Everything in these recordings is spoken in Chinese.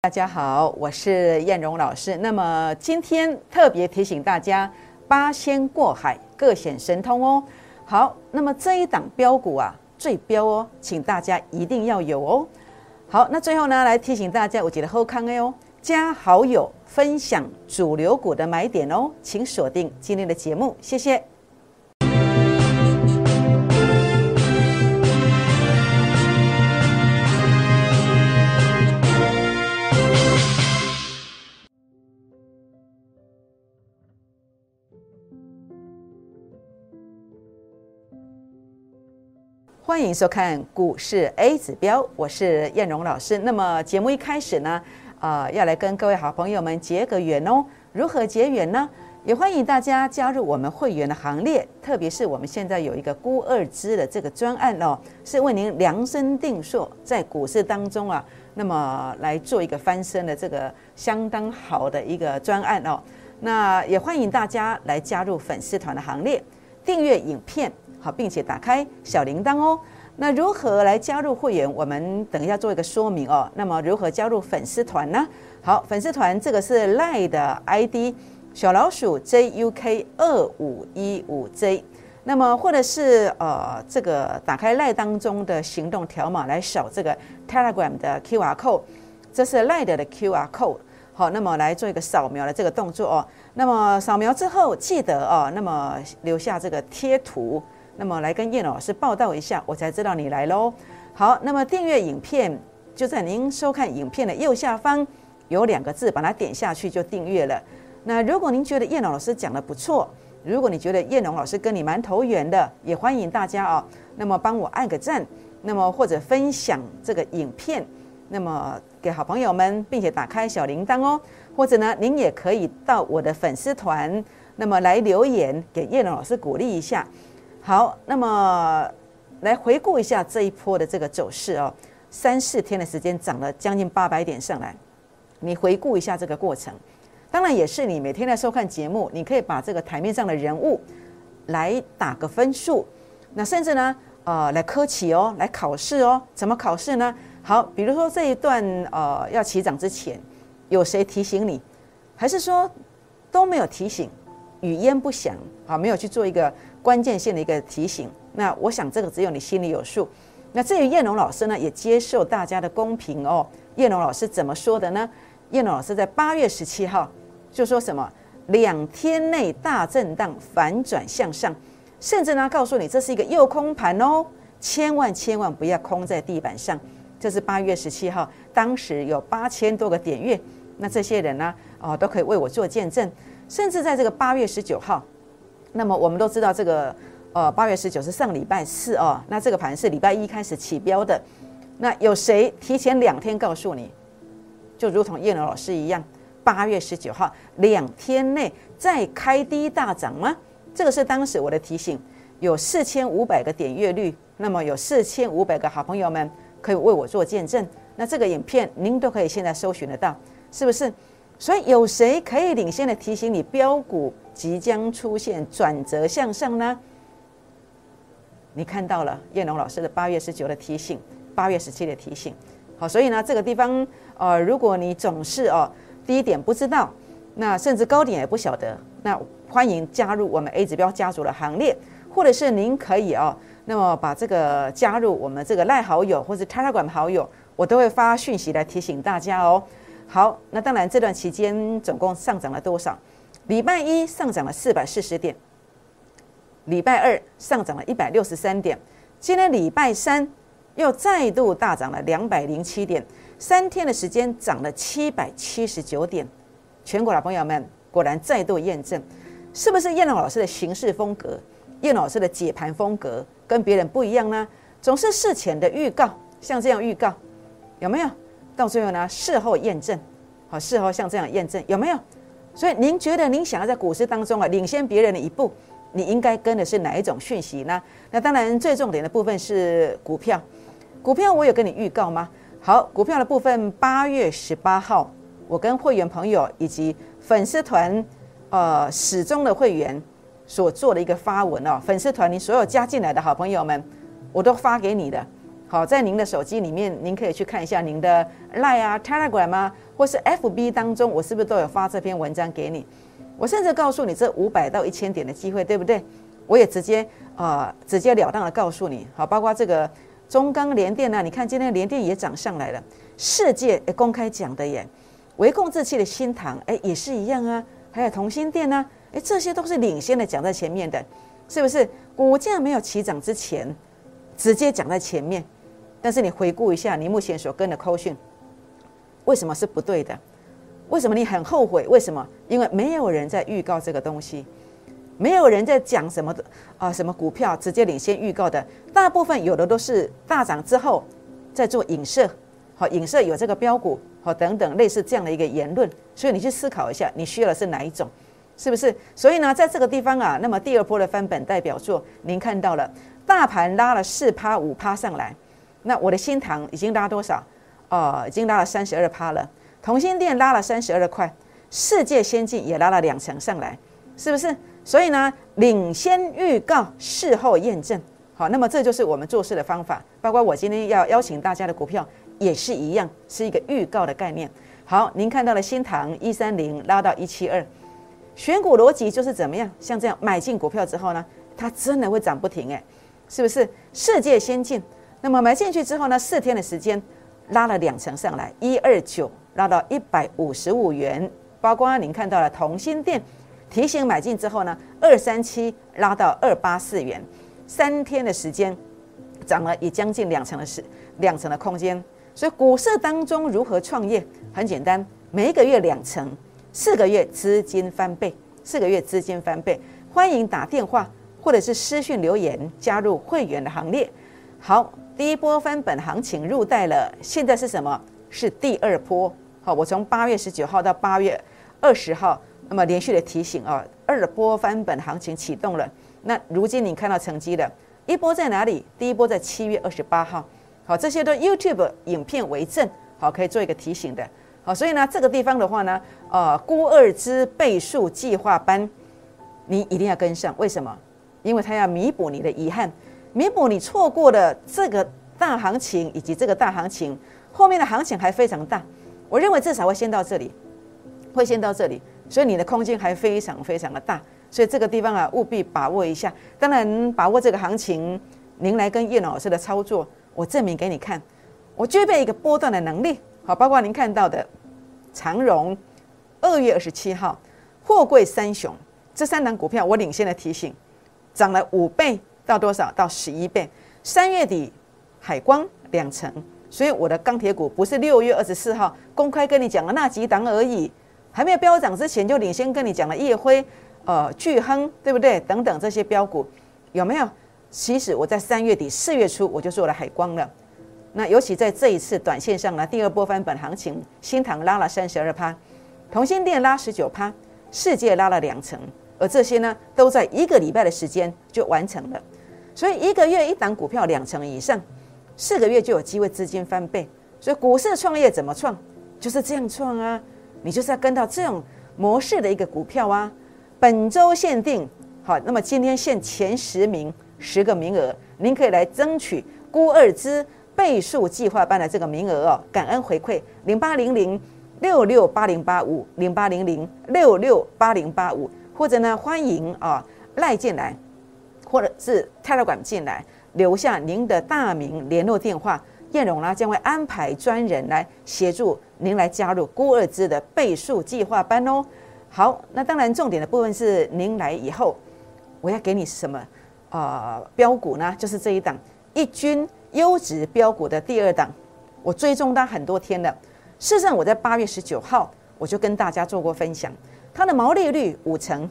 大家好，我是燕荣老师。那么今天特别提醒大家，八仙过海，各显神通哦。好，那么这一档标股啊，最标哦，请大家一定要有哦。好，那最后呢，来提醒大家，我觉得后康哎哦，加好友分享主流股的买点哦，请锁定今天的节目，谢谢。欢迎收看股市 A 指标，我是燕荣老师。那么节目一开始呢，呃，要来跟各位好朋友们结个缘哦。如何结缘呢？也欢迎大家加入我们会员的行列。特别是我们现在有一个孤二支的这个专案哦，是为您量身定做，在股市当中啊，那么来做一个翻身的这个相当好的一个专案哦。那也欢迎大家来加入粉丝团的行列，订阅影片。好，并且打开小铃铛哦。那如何来加入会员？我们等一下做一个说明哦。那么如何加入粉丝团呢？好，粉丝团这个是赖的 ID 小老鼠 JUK 二五一五 J。那么或者是呃这个打开赖当中的行动条码来扫这个 Telegram 的 QR code，这是赖的的 QR code。好，那么来做一个扫描的这个动作哦。那么扫描之后记得哦，那么留下这个贴图。那么来跟叶老师报道一下，我才知道你来喽。好，那么订阅影片就在您收看影片的右下方有两个字，把它点下去就订阅了。那如果您觉得叶老师讲的不错，如果你觉得叶龙老师跟你蛮投缘的，也欢迎大家啊，那么帮我按个赞，那么或者分享这个影片，那么给好朋友们，并且打开小铃铛哦。或者呢，您也可以到我的粉丝团，那么来留言给叶龙老师鼓励一下。好，那么来回顾一下这一波的这个走势哦，三四天的时间涨了将近八百点上来。你回顾一下这个过程，当然也是你每天在收看节目，你可以把这个台面上的人物来打个分数。那甚至呢，呃，来科起哦，来考试哦，怎么考试呢？好，比如说这一段呃要起涨之前，有谁提醒你，还是说都没有提醒，语焉不详啊，没有去做一个。关键性的一个提醒，那我想这个只有你心里有数。那至于叶龙老师呢，也接受大家的公平哦。叶龙老师怎么说的呢？叶龙老师在八月十七号就说什么？两天内大震荡反转向上，甚至呢告诉你这是一个诱空盘哦，千万千万不要空在地板上。这是八月十七号，当时有八千多个点阅，那这些人呢，哦都可以为我做见证。甚至在这个八月十九号。那么我们都知道这个，呃，八月十九是上礼拜四哦，那这个盘是礼拜一开始起标的。那有谁提前两天告诉你？就如同叶龙老师一样，八月十九号两天内再开低大涨吗？这个是当时我的提醒。有四千五百个点阅率，那么有四千五百个好朋友们可以为我做见证。那这个影片您都可以现在搜寻得到，是不是？所以有谁可以领先的提醒你标股即将出现转折向上呢？你看到了叶龙老师的八月十九的提醒，八月十七的提醒。好，所以呢，这个地方呃，如果你总是哦第一点不知道，那甚至高点也不晓得，那欢迎加入我们 A 指标家族的行列，或者是您可以哦，那么把这个加入我们这个赖好友或者 Telegram 好友，我都会发讯息来提醒大家哦。好，那当然这段期间总共上涨了多少？礼拜一上涨了四百四十点，礼拜二上涨了一百六十三点，今天礼拜三又再度大涨了两百零七点，三天的时间涨了七百七十九点。全国老朋友们果然再度验证，是不是叶龙老师的行事风格、叶老师的解盘风格跟别人不一样呢？总是事前的预告，像这样预告，有没有？到最后呢，事后验证，好，事后像这样验证有没有？所以您觉得您想要在股市当中啊领先别人的一步，你应该跟的是哪一种讯息呢？那当然最重点的部分是股票，股票我有跟你预告吗？好，股票的部分八月十八号，我跟会员朋友以及粉丝团呃始终的会员所做的一个发文哦，粉丝团你所有加进来的好朋友们，我都发给你的。好，在您的手机里面，您可以去看一下您的 Line 啊、Telegram 啊，或是 FB 当中，我是不是都有发这篇文章给你？我甚至告诉你这五百到一千点的机会，对不对？我也直接啊，直截了当的告诉你，好，包括这个中钢联电呢，你看今天联电也涨上来了，世界也公开讲的耶，微控制器的新塘哎也是一样啊，还有同心电呢，哎这些都是领先的讲在前面的，是不是？股价没有起涨之前，直接讲在前面。但是你回顾一下你目前所跟的扣讯，为什么是不对的？为什么你很后悔？为什么？因为没有人在预告这个东西，没有人在讲什么的啊？什么股票直接领先预告的？大部分有的都是大涨之后在做影射，好影射有这个标股，好等等类似这样的一个言论。所以你去思考一下，你需要的是哪一种？是不是？所以呢，在这个地方啊，那么第二波的翻本代表作，您看到了，大盘拉了四趴五趴上来。那我的新塘已经拉多少？哦，已经拉了三十二趴了。同心店拉了三十二块，世界先进也拉了两成上来，是不是？所以呢，领先预告，事后验证。好，那么这就是我们做事的方法。包括我今天要邀请大家的股票也是一样，是一个预告的概念。好，您看到了新塘一三零拉到一七二，选股逻辑就是怎么样？像这样买进股票之后呢，它真的会涨不停，诶，是不是？世界先进。那么买进去之后呢？四天的时间拉了两成上来，一二九拉到一百五十五元。包括您看到了同心店提醒买进之后呢，二三七拉到二八四元，三天的时间涨了也将近两成的时两成的空间。所以股市当中如何创业？很简单，每一个月两成，四个月资金翻倍，四个月资金翻倍。欢迎打电话或者是私讯留言加入会员的行列。好。第一波翻本行情入袋了，现在是什么？是第二波。好，我从八月十九号到八月二十号，那么连续的提醒啊，二波翻本行情启动了。那如今你看到成绩了，一波在哪里？第一波在七月二十八号。好，这些都 YouTube 影片为证，好，可以做一个提醒的。好，所以呢，这个地方的话呢，呃，估二之倍数计划班，你一定要跟上。为什么？因为它要弥补你的遗憾。弥补你错过的这个大行情，以及这个大行情后面的行情还非常大，我认为至少会先到这里，会先到这里，所以你的空间还非常非常的大，所以这个地方啊务必把握一下。当然，把握这个行情，您来跟叶老师的操作，我证明给你看，我具备一个波段的能力。好，包括您看到的长荣，二月二十七号，货柜三雄这三档股票，我领先的提醒，涨了五倍。到多少？到十一倍。三月底，海光两成，所以我的钢铁股不是六月二十四号公开跟你讲的那几档而已，还没有飙涨之前就领先跟你讲了叶辉、呃巨亨，对不对？等等这些标股有没有？其实我在三月底、四月初我就做了海光了。那尤其在这一次短线上呢，第二波翻本行情，新塘拉了三十二趴，同心店拉十九趴，世界拉了两成，而这些呢都在一个礼拜的时间就完成了。所以一个月一档股票两成以上，四个月就有机会资金翻倍。所以股市创业怎么创，就是这样创啊！你就是要跟到这种模式的一个股票啊。本周限定，好，那么今天限前十名十个名额，您可以来争取估二之倍数计划班的这个名额哦。感恩回馈零八零零六六八零八五零八零零六六八零八五，或者呢欢迎啊赖进来。或者是泰勒管进来，留下您的大名、联络电话，燕荣呢将会安排专人来协助您来加入孤二支的倍数计划班哦。好，那当然重点的部分是您来以后，我要给你什么啊标股呢？就是这一档一军优质标股的第二档，我追踪它很多天了。事实上，我在八月十九号我就跟大家做过分享，它的毛利率五成。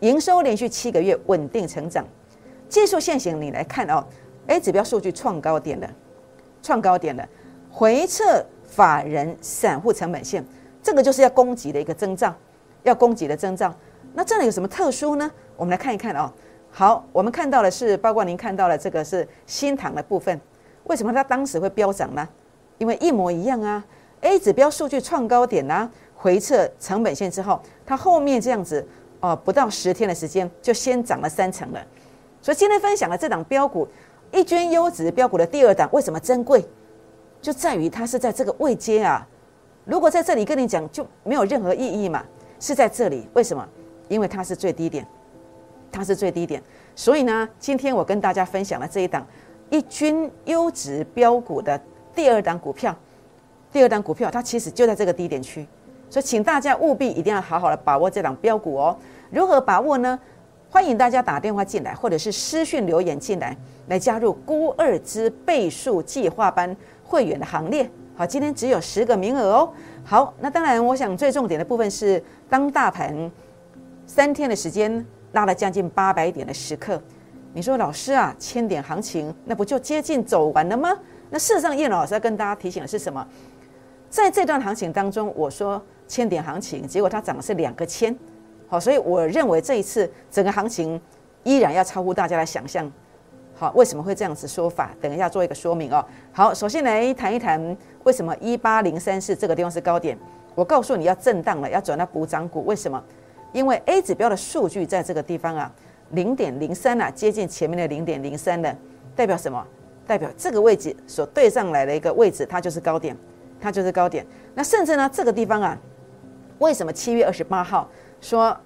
营收连续七个月稳定成长，技术线型你来看哦，A 指标数据创高点了，创高点了，回撤法人散户成本线，这个就是要攻击的一个征兆，要攻击的征兆。那这里有什么特殊呢？我们来看一看哦。好，我们看到的是，包括您看到了这个是新塘的部分，为什么它当时会飙涨呢？因为一模一样啊，A 指标数据创高点啊，回撤成本线之后，它后面这样子。哦，不到十天的时间就先涨了三成了，所以今天分享的这档标股，一军优质标股的第二档为什么珍贵？就在于它是在这个位阶啊。如果在这里跟你讲，就没有任何意义嘛。是在这里，为什么？因为它是最低点，它是最低点。所以呢，今天我跟大家分享了这一档一军优质标股的第二档股票。第二档股票它其实就在这个低点区，所以请大家务必一定要好好的把握这档标股哦。如何把握呢？欢迎大家打电话进来，或者是私讯留言进来，来加入孤二之倍数计划班会员的行列。好，今天只有十个名额哦。好，那当然，我想最重点的部分是，当大盘三天的时间拉了将近八百点的时刻，你说老师啊，千点行情那不就接近走完了吗？那事实上，叶老师要跟大家提醒的是什么？在这段行情当中，我说千点行情，结果它涨的是两个千，好，所以我认为这一次整个行情依然要超乎大家的想象。好，为什么会这样子说法？等一下做一个说明哦。好，首先来谈一谈为什么一八零三四这个地方是高点。我告诉你要震荡了，要转到补涨股。为什么？因为 A 指标的数据在这个地方啊，零点零三啊，接近前面的零点零三的，代表什么？代表这个位置所对上来的一个位置，它就是高点，它就是高点。那甚至呢，这个地方啊，为什么七月二十八号说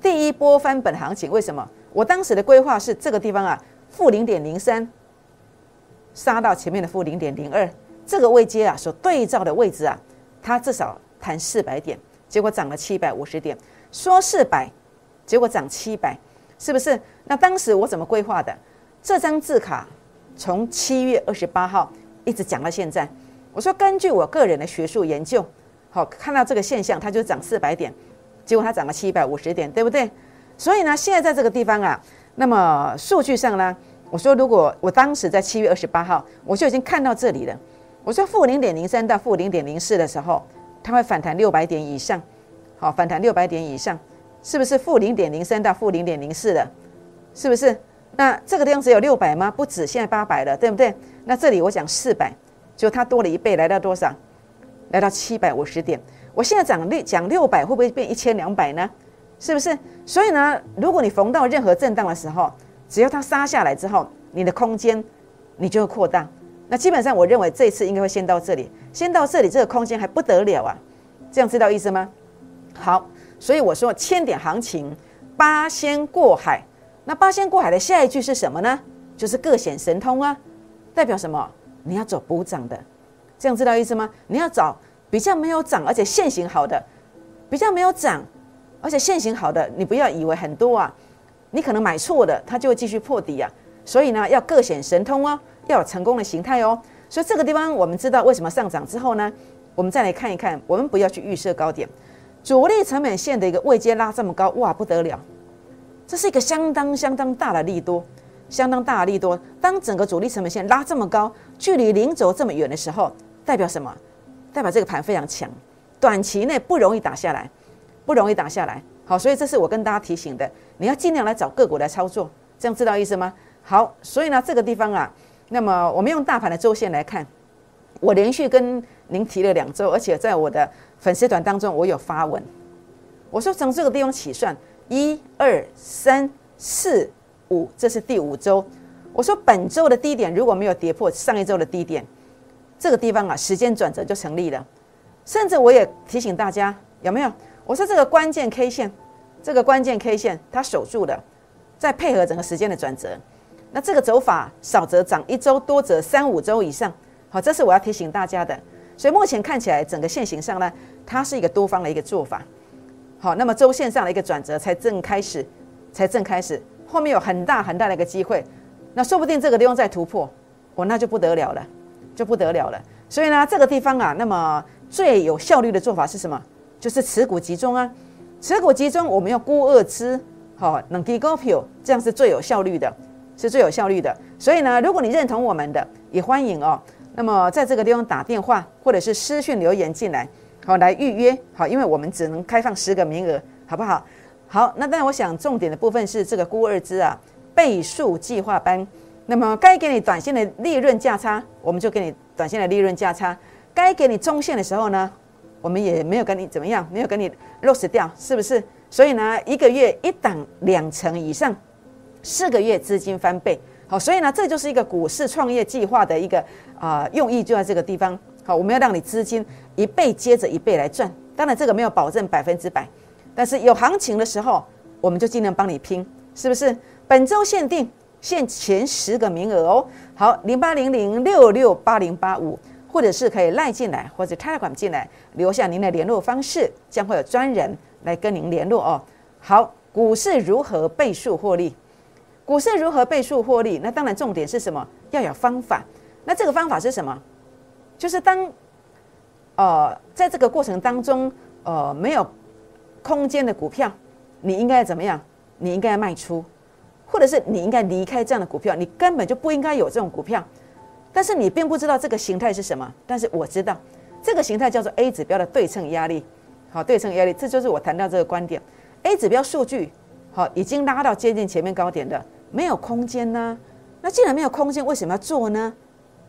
第一波翻本行情？为什么？我当时的规划是这个地方啊。负零点零三，杀到前面的负零点零二，这个位阶啊，所对照的位置啊，它至少弹四百点，结果涨了七百五十点，说四百，结果涨七百，是不是？那当时我怎么规划的？这张字卡从七月二十八号一直讲到现在，我说根据我个人的学术研究，好看到这个现象，它就涨四百点，结果它涨了七百五十点，对不对？所以呢，现在在这个地方啊。那么数据上呢？我说如果我当时在七月二十八号，我就已经看到这里了。我说负零点零三到负零点零四的时候，它会反弹六百点以上，好，反弹六百点以上，是不是负零点零三到负零点零四的？是不是？那这个地方只有六百吗？不止，现在八百了，对不对？那这里我讲四百，就它多了一倍，来到多少？来到七百五十点。我现在讲六讲六百，会不会变一千两百呢？是不是？所以呢，如果你逢到任何震荡的时候，只要它杀下来之后，你的空间你就会扩大。那基本上，我认为这次应该会先到这里，先到这里，这个空间还不得了啊！这样知道意思吗？好，所以我说千点行情，八仙过海。那八仙过海的下一句是什么呢？就是各显神通啊，代表什么？你要走补涨的，这样知道意思吗？你要找比较没有涨而且现行好的，比较没有涨。而且现行好的，你不要以为很多啊，你可能买错的，它就会继续破底啊。所以呢，要各显神通哦，要有成功的形态哦。所以这个地方我们知道为什么上涨之后呢，我们再来看一看，我们不要去预设高点，主力成本线的一个位阶拉这么高，哇，不得了，这是一个相当相当大的利多，相当大的利多。当整个主力成本线拉这么高，距离零轴这么远的时候，代表什么？代表这个盘非常强，短期内不容易打下来。不容易打下来，好，所以这是我跟大家提醒的，你要尽量来找个股来操作，这样知道意思吗？好，所以呢，这个地方啊，那么我们用大盘的周线来看，我连续跟您提了两周，而且在我的粉丝团当中，我有发文，我说从这个地方起算，一二三四五，这是第五周，我说本周的低点如果没有跌破上一周的低点，这个地方啊，时间转折就成立了，甚至我也提醒大家，有没有？我说这个关键 K 线，这个关键 K 线它守住了，再配合整个时间的转折，那这个走法少则涨一周，多则三五周以上。好，这是我要提醒大家的。所以目前看起来整个线型上呢，它是一个多方的一个做法。好，那么周线上的一个转折才正开始，才正开始，后面有很大很大的一个机会。那说不定这个地方再突破，哦，那就不得了了，就不得了了。所以呢，这个地方啊，那么最有效率的做法是什么？就是持股集中啊，持股集中，我们要估二支，好，能低高票，这样是最有效率的，是最有效率的。所以呢，如果你认同我们的，也欢迎哦。那么在这个地方打电话或者是私讯留言进来，好来预约，好，因为我们只能开放十个名额，好不好？好，那但我想重点的部分是这个估二支啊，倍数计划班。那么该给你短线的利润价差，我们就给你短线的利润价差；该给你中线的时候呢？我们也没有跟你怎么样，没有跟你 lose 掉，是不是？所以呢，一个月一档两成以上，四个月资金翻倍，好，所以呢，这就是一个股市创业计划的一个啊用意，就在这个地方。好，我们要让你资金一倍接着一倍来赚。当然，这个没有保证百分之百，但是有行情的时候，我们就尽量帮你拼，是不是？本周限定限前十个名额哦。好，零八零零六六八零八五，或者是可以赖进来，或者 Telegram 进来，留下您的联络方式，将会有专人来跟您联络哦。好，股市如何倍数获利？股市如何倍数获利？那当然重点是什么？要有方法。那这个方法是什么？就是当，呃，在这个过程当中，呃，没有空间的股票，你应该怎么样？你应该卖出，或者是你应该离开这样的股票。你根本就不应该有这种股票。但是你并不知道这个形态是什么。但是我知道，这个形态叫做 A 指标的对称压力。好，对称压力，这就是我谈到这个观点。A 指标数据好，已经拉到接近前面高点的。没有空间呢？那既然没有空间，为什么要做呢？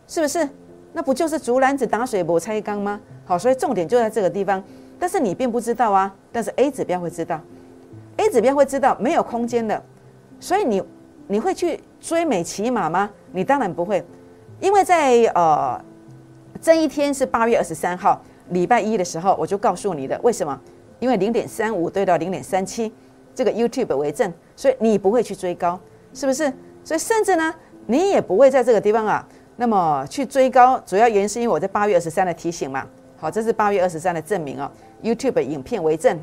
是不是？那不就是竹篮子打水不拆缸吗？好，所以重点就在这个地方。但是你并不知道啊，但是 A 指标会知道，A 指标会知道没有空间的。所以你你会去追美骑马吗？你当然不会，因为在呃这一天是八月二十三号礼拜一的时候，我就告诉你的，为什么？因为零点三五对到零点三七，这个 YouTube 为证，所以你不会去追高。是不是？所以甚至呢，你也不会在这个地方啊，那么去追高。主要原因是因为我在八月二十三的提醒嘛。好，这是八月二十三的证明哦，YouTube 影片为证。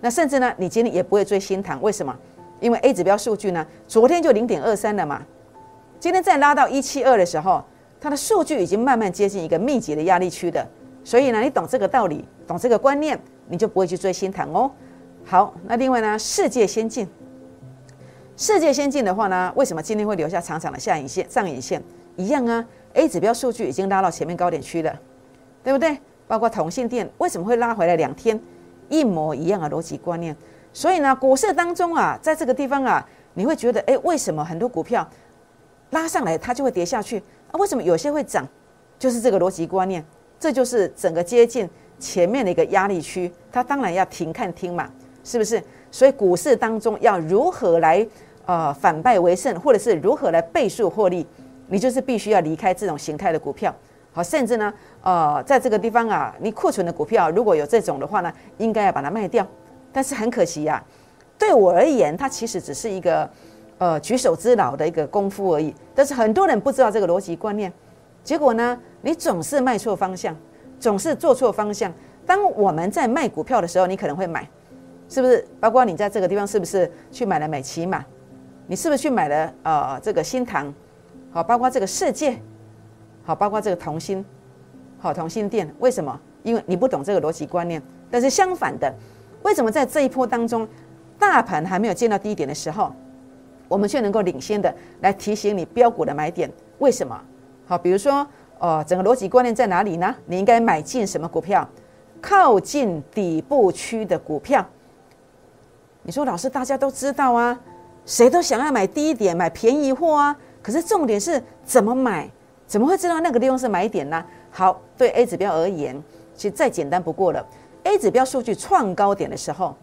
那甚至呢，你今天也不会追新塘，为什么？因为 A 指标数据呢，昨天就零点二三了嘛，今天再拉到一七二的时候，它的数据已经慢慢接近一个密集的压力区的。所以呢，你懂这个道理，懂这个观念，你就不会去追新塘哦。好，那另外呢，世界先进。世界先进的话呢，为什么今天会留下长长的下影线、上影线？一样啊，A 指标数据已经拉到前面高点区了，对不对？包括同性恋为什么会拉回来两天，一模一样的逻辑观念。所以呢，股市当中啊，在这个地方啊，你会觉得，哎，为什么很多股票拉上来它就会跌下去？啊，为什么有些会涨？就是这个逻辑观念，这就是整个接近前面的一个压力区，它当然要停看听嘛，是不是？所以股市当中要如何来？呃，反败为胜，或者是如何来倍数获利，你就是必须要离开这种形态的股票。好，甚至呢，呃，在这个地方啊，你库存的股票如果有这种的话呢，应该要把它卖掉。但是很可惜呀，对我而言，它其实只是一个呃举手之劳的一个功夫而已。但是很多人不知道这个逻辑观念，结果呢，你总是卖错方向，总是做错方向。当我们在卖股票的时候，你可能会买，是不是？包括你在这个地方是不是去买了美骑马？你是不是去买了呃这个新塘，好，包括这个世界，好，包括这个同心，好同心店？为什么？因为你不懂这个逻辑观念。但是相反的，为什么在这一波当中，大盘还没有见到低点的时候，我们却能够领先的来提醒你标股的买点？为什么？好，比如说，呃，整个逻辑观念在哪里呢？你应该买进什么股票？靠近底部区的股票。你说老师，大家都知道啊。谁都想要买低一点、买便宜货啊！可是重点是怎么买？怎么会知道那个地方是买点呢？好，对 A 指标而言，其实再简单不过了。A 指标数据创高点的时候，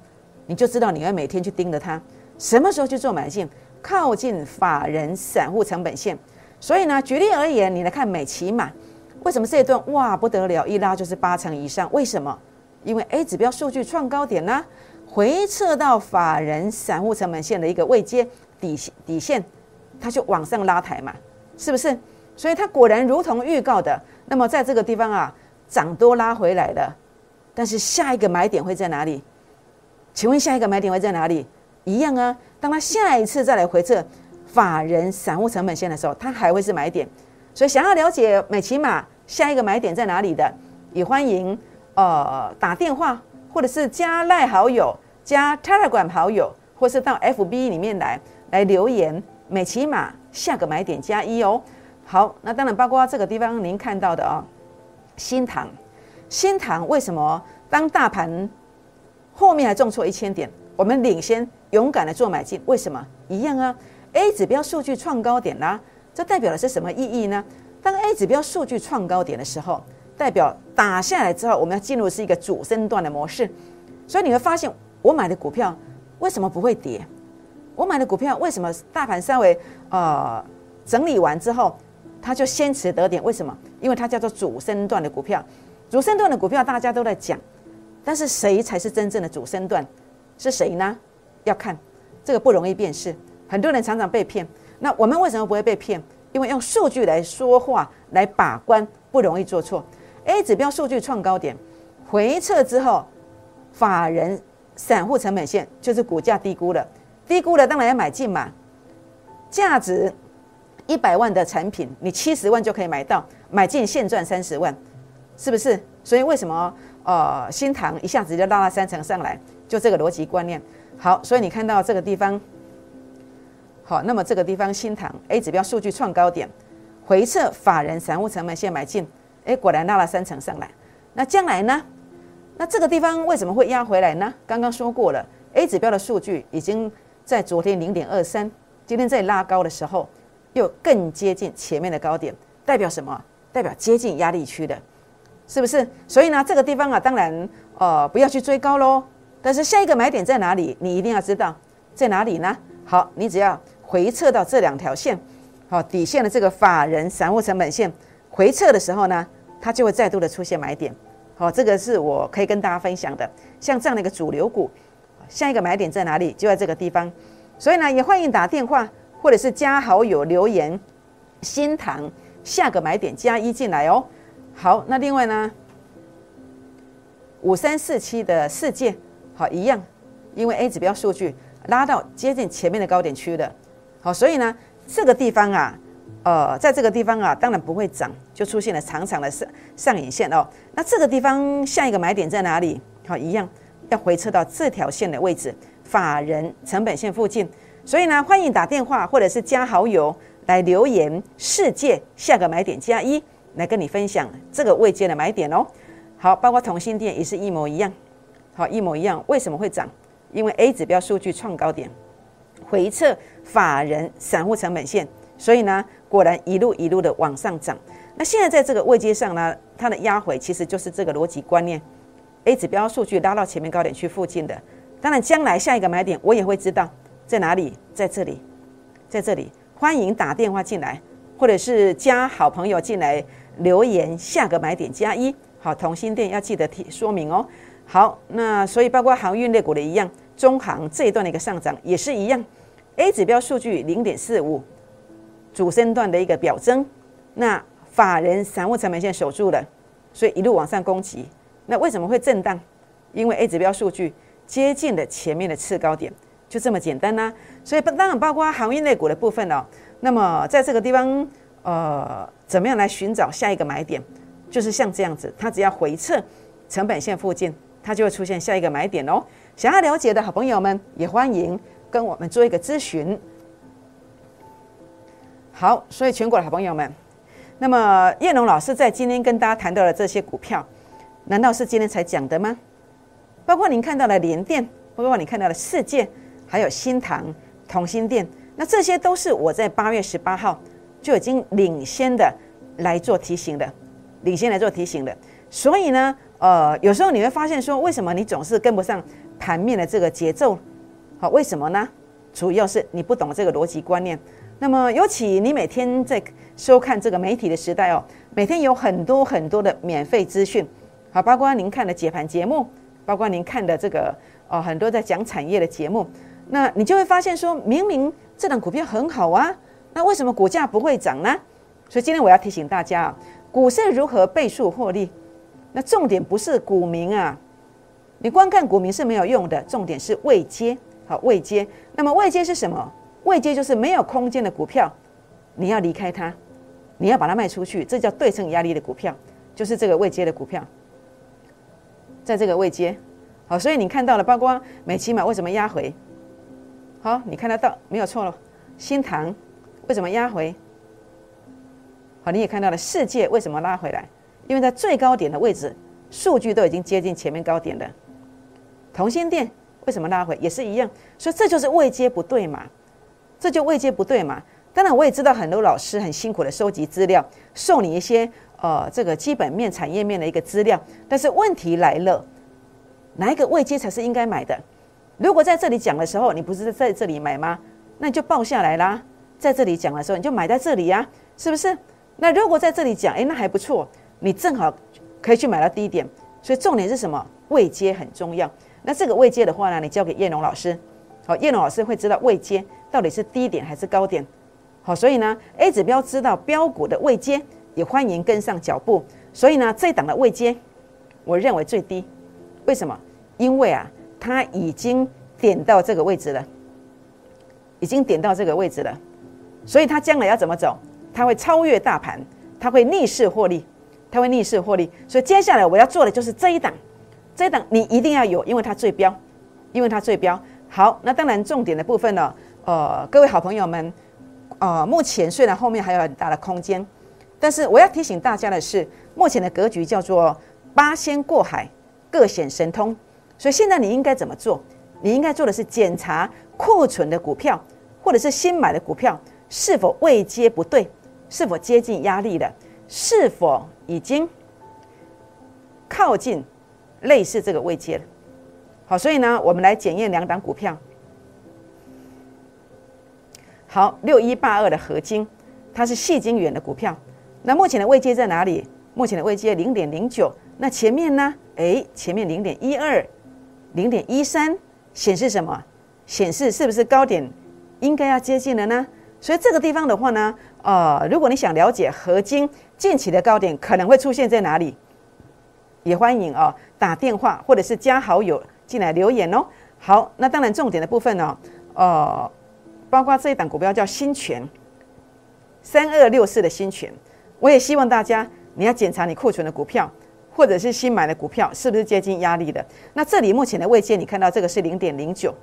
你就知道你要每天去盯着它，什么时候去做买进，靠近法人散户成本线。所以呢，举例而言，你来看美骑马，为什么这一段哇不得了，一拉就是八成以上？为什么？因为 A 指标数据创高点呢？回撤到法人散户成本线的一个位阶底底线，它就往上拉抬嘛，是不是？所以它果然如同预告的，那么在这个地方啊，涨多拉回来了。但是下一个买点会在哪里？请问下一个买点会在哪里？一样啊，当它下一次再来回撤法人散户成本线的时候，它还会是买点。所以想要了解美骑马下一个买点在哪里的，也欢迎呃打电话。或者是加赖好友、加 Telegram 好友，或是到 FB 里面来来留言，每起码下个买点加一哦。好，那当然包括这个地方您看到的啊，新塘，新塘为什么当大盘后面还重挫一千点，我们领先勇敢的做买进？为什么？一样啊，A 指标数据创高点啦，这代表的是什么意义呢？当 A 指标数据创高点的时候。代表打下来之后，我们要进入是一个主升段的模式，所以你会发现我买的股票为什么不会跌？我买的股票为什么大盘稍微呃整理完之后，它就先持得点？为什么？因为它叫做主升段的股票。主升段的股票大家都在讲，但是谁才是真正的主升段？是谁呢？要看这个不容易辨识，很多人常常被骗。那我们为什么不会被骗？因为用数据来说话来把关，不容易做错。A 指标数据创高点，回撤之后，法人散户成本线就是股价低估了，低估了当然要买进嘛。价值一百万的产品，你七十万就可以买到，买进现赚三十万，是不是？所以为什么呃新塘一下子就拉了三成上来？就这个逻辑观念。好，所以你看到这个地方。好，那么这个地方新塘 A 指标数据创高点，回撤法人散户成本线买进，哎，果然拉了三成上来。那将来呢？那这个地方为什么会压回来呢？刚刚说过了，A 指标的数据已经在昨天零点二三，今天在拉高的时候又更接近前面的高点，代表什么？代表接近压力区的，是不是？所以呢，这个地方啊，当然呃不要去追高喽。但是下一个买点在哪里？你一定要知道在哪里呢？好，你只要。回撤到这两条线，好底线的这个法人散户成本线回撤的时候呢，它就会再度的出现买点。好，这个是我可以跟大家分享的。像这样的一个主流股，下一个买点在哪里？就在这个地方。所以呢，也欢迎打电话或者是加好友留言，新塘下个买点加一进来哦。好，那另外呢，五三四七的世界好一样，因为 A 指标数据拉到接近前面的高点区的。好，所以呢，这个地方啊，呃，在这个地方啊，当然不会涨，就出现了长长的上上影线哦。那这个地方下一个买点在哪里？好，一样要回撤到这条线的位置，法人成本线附近。所以呢，欢迎打电话或者是加好友来留言，世界下个买点加一，来跟你分享这个未接的买点哦。好，包括同心店也是一模一样，好，一模一样。为什么会涨？因为 A 指标数据创高点。回撤法人散户成本线，所以呢，果然一路一路的往上涨。那现在在这个位阶上呢，它的压回其实就是这个逻辑观念。A 指标数据拉到前面高点区附近的，当然将来下一个买点我也会知道在哪里，在这里，在这里。欢迎打电话进来，或者是加好朋友进来留言，下个买点加一。好，同心店要记得提说明哦。好，那所以包括航运类股的一样，中航这一段的一个上涨也是一样。A 指标数据零点四五，主升段的一个表征，那法人散户成本线守住了，所以一路往上攻击。那为什么会震荡？因为 A 指标数据接近了前面的次高点，就这么简单呢。所以当然包括航运类股的部分哦。那么在这个地方，呃，怎么样来寻找下一个买点？就是像这样子，它只要回撤成本线附近，它就会出现下一个买点哦。想要了解的好朋友们也欢迎。跟我们做一个咨询，好，所以全国的好朋友们，那么叶龙老师在今天跟大家谈到的这些股票，难道是今天才讲的吗？包括您看到的联电，包括你看到的世界，还有新塘、同心电，那这些都是我在八月十八号就已经领先的来做提醒的，领先来做提醒的。所以呢，呃，有时候你会发现说，为什么你总是跟不上盘面的这个节奏？好，为什么呢？主要是你不懂这个逻辑观念。那么，尤其你每天在收看这个媒体的时代哦，每天有很多很多的免费资讯，好，包括您看的解盘节目，包括您看的这个哦，很多在讲产业的节目，那你就会发现说，明明这档股票很好啊，那为什么股价不会涨呢？所以今天我要提醒大家啊，股市如何倍数获利？那重点不是股民啊，你光看股民是没有用的，重点是未接。好，未接。那么未接是什么？未接就是没有空间的股票，你要离开它，你要把它卖出去，这叫对称压力的股票，就是这个未接的股票，在这个未接。好，所以你看到了，包括美期嘛，为什么压回？好，你看得到，没有错了。新塘为什么压回？好，你也看到了，世界为什么拉回来？因为在最高点的位置，数据都已经接近前面高点的同心店。为什么拉回也是一样，所以这就是位阶不对嘛，这就位阶不对嘛。当然我也知道很多老师很辛苦的收集资料，送你一些呃这个基本面、产业面的一个资料。但是问题来了，哪一个位阶才是应该买的？如果在这里讲的时候，你不是在这里买吗？那你就报下来啦。在这里讲的时候，你就买在这里呀，是不是？那如果在这里讲，哎，那还不错，你正好可以去买到低点。所以重点是什么？位阶很重要。那这个位阶的话呢，你交给叶龙老师，好，叶龙老师会知道位阶到底是低点还是高点。好，所以呢，A 指标知道标股的位阶，也欢迎跟上脚步。所以呢，这一档的位阶，我认为最低。为什么？因为啊，它已经点到这个位置了，已经点到这个位置了。所以它将来要怎么走？它会超越大盘，它会逆势获利，它会逆势获利。所以接下来我要做的就是这一档，这一档你一定要有，因为它最标，因为它最标。好，那当然重点的部分呢，呃，各位好朋友们，呃，目前虽然后面还有很大的空间，但是我要提醒大家的是，目前的格局叫做八仙过海，各显神通。所以现在你应该怎么做？你应该做的是检查库存的股票，或者是新买的股票。是否位阶不对？是否接近压力的？是否已经靠近类似这个位阶了？好，所以呢，我们来检验两档股票。好，六一八二的合金，它是细晶圆的股票。那目前的位阶在哪里？目前的位阶零点零九。那前面呢？诶，前面零点一二、零点一三，显示什么？显示是不是高点应该要接近了呢？所以这个地方的话呢，呃，如果你想了解合金近期的高点可能会出现在哪里，也欢迎哦打电话或者是加好友进来留言哦。好，那当然重点的部分呢，呃，包括这一档股票叫新权三二六四的新权，我也希望大家你要检查你库存的股票或者是新买的股票是不是接近压力的。那这里目前的位阶，你看到这个是零点零九，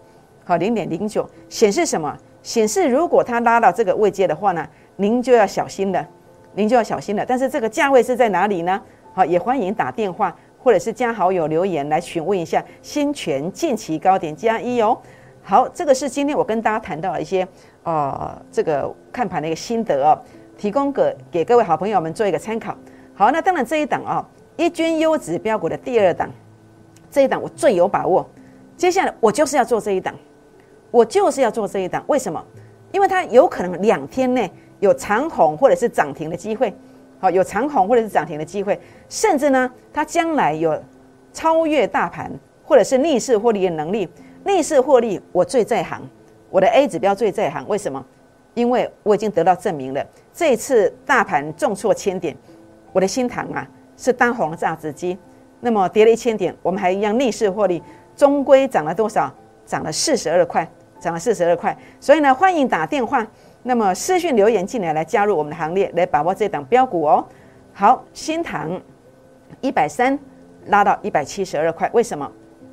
好，零点零九显示什么？显示，如果它拉到这个位阶的话呢，您就要小心了，您就要小心了。但是这个价位是在哪里呢？好，也欢迎打电话或者是加好友留言来询问一下新权近期高点加一哦。好，这个是今天我跟大家谈到了一些呃这个看盘的一个心得哦，提供给给各位好朋友们做一个参考。好，那当然这一档啊，一军优质标股的第二档，这一档我最有把握。接下来我就是要做这一档。我就是要做这一档，为什么？因为它有可能两天内有长红或者是涨停的机会，好，有长红或者是涨停的机会，甚至呢，它将来有超越大盘或者是逆势获利的能力。逆势获利，我最在行，我的 A 指标最在行。为什么？因为我已经得到证明了。这一次大盘重挫千点，我的新塘啊是当红的榨汁机，那么跌了一千点，我们还一样逆势获利，终归涨了多少？涨了四十二块。涨了四十二块，所以呢，欢迎打电话，那么私讯留言进来，来加入我们的行列，来把握这档标股哦。好，新塘一百三拉到一百七十二块，为什么？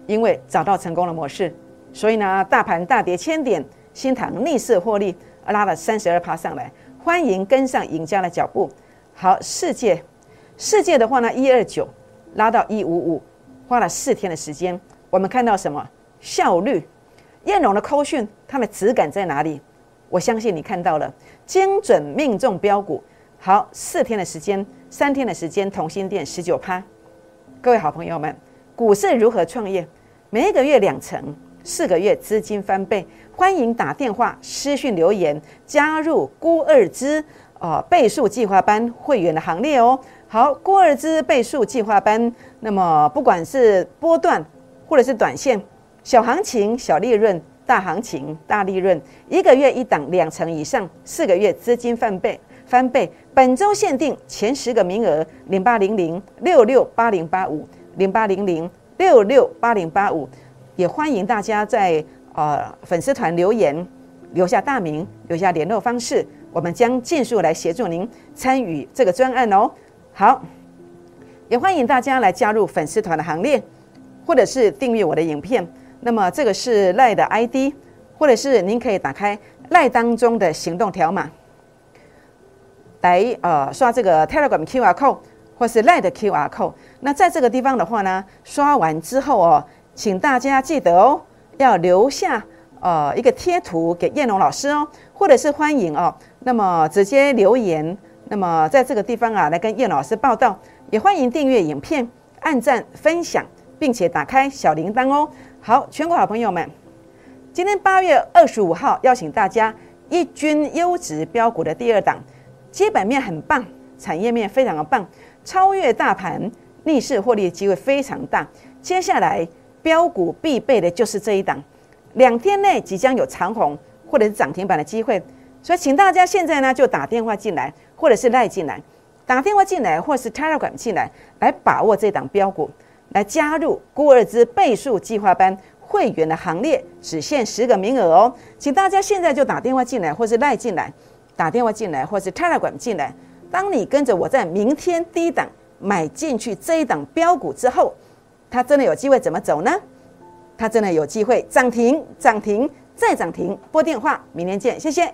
因为找到成功的模式，所以呢，大盘大跌千点，新塘逆势获利，拉了三十二趴上来，欢迎跟上赢家的脚步。好，世界世界的话呢，一二九拉到一五五，花了四天的时间，我们看到什么效率？燕荣的扣讯，它的质感在哪里？我相信你看到了，精准命中标股。好，四天的时间，三天的时间，同心店十九趴。各位好朋友们，股市如何创业？每一个月两成，四个月资金翻倍。欢迎打电话、私讯留言，加入孤二之呃倍数计划班会员的行列哦。好，孤二之倍数计划班，那么不管是波段或者是短线。小行情、小利润，大行情、大利润，一个月一档两成以上，四个月资金翻倍翻倍。本周限定前十个名额，零八零零六六八零八五，零八零零六六八零八五，也欢迎大家在呃粉丝团留言，留下大名，留下联络方式，我们将尽速来协助您参与这个专案哦。好，也欢迎大家来加入粉丝团的行列，或者是订阅我的影片。那么这个是赖的 ID，或者是您可以打开赖当中的行动条码，来呃刷这个 Telegram QR code 或是赖的 QR code。那在这个地方的话呢，刷完之后哦，请大家记得哦，要留下呃一个贴图给燕龙老师哦，或者是欢迎哦，那么直接留言，那么在这个地方啊来跟燕老师报道，也欢迎订阅影片、按赞、分享，并且打开小铃铛哦。好，全国好朋友们，今天八月二十五号，邀请大家一军优质标股的第二档，基本面很棒，产业面非常的棒，超越大盘，逆势获利的机会非常大。接下来标股必备的就是这一档，两天内即将有长红或者是涨停板的机会，所以请大家现在呢就打电话进来，或者是赖进来，打电话进来或是 Telegram 进来，来把握这档标股。来加入孤儿资倍数计划班会员的行列，只限十个名额哦，请大家现在就打电话进来，或是赖进来，打电话进来，或是 Telegram 进来。当你跟着我在明天低档买进去这一档标股之后，它真的有机会怎么走呢？它真的有机会涨停、涨停再涨停。拨电话，明天见，谢谢。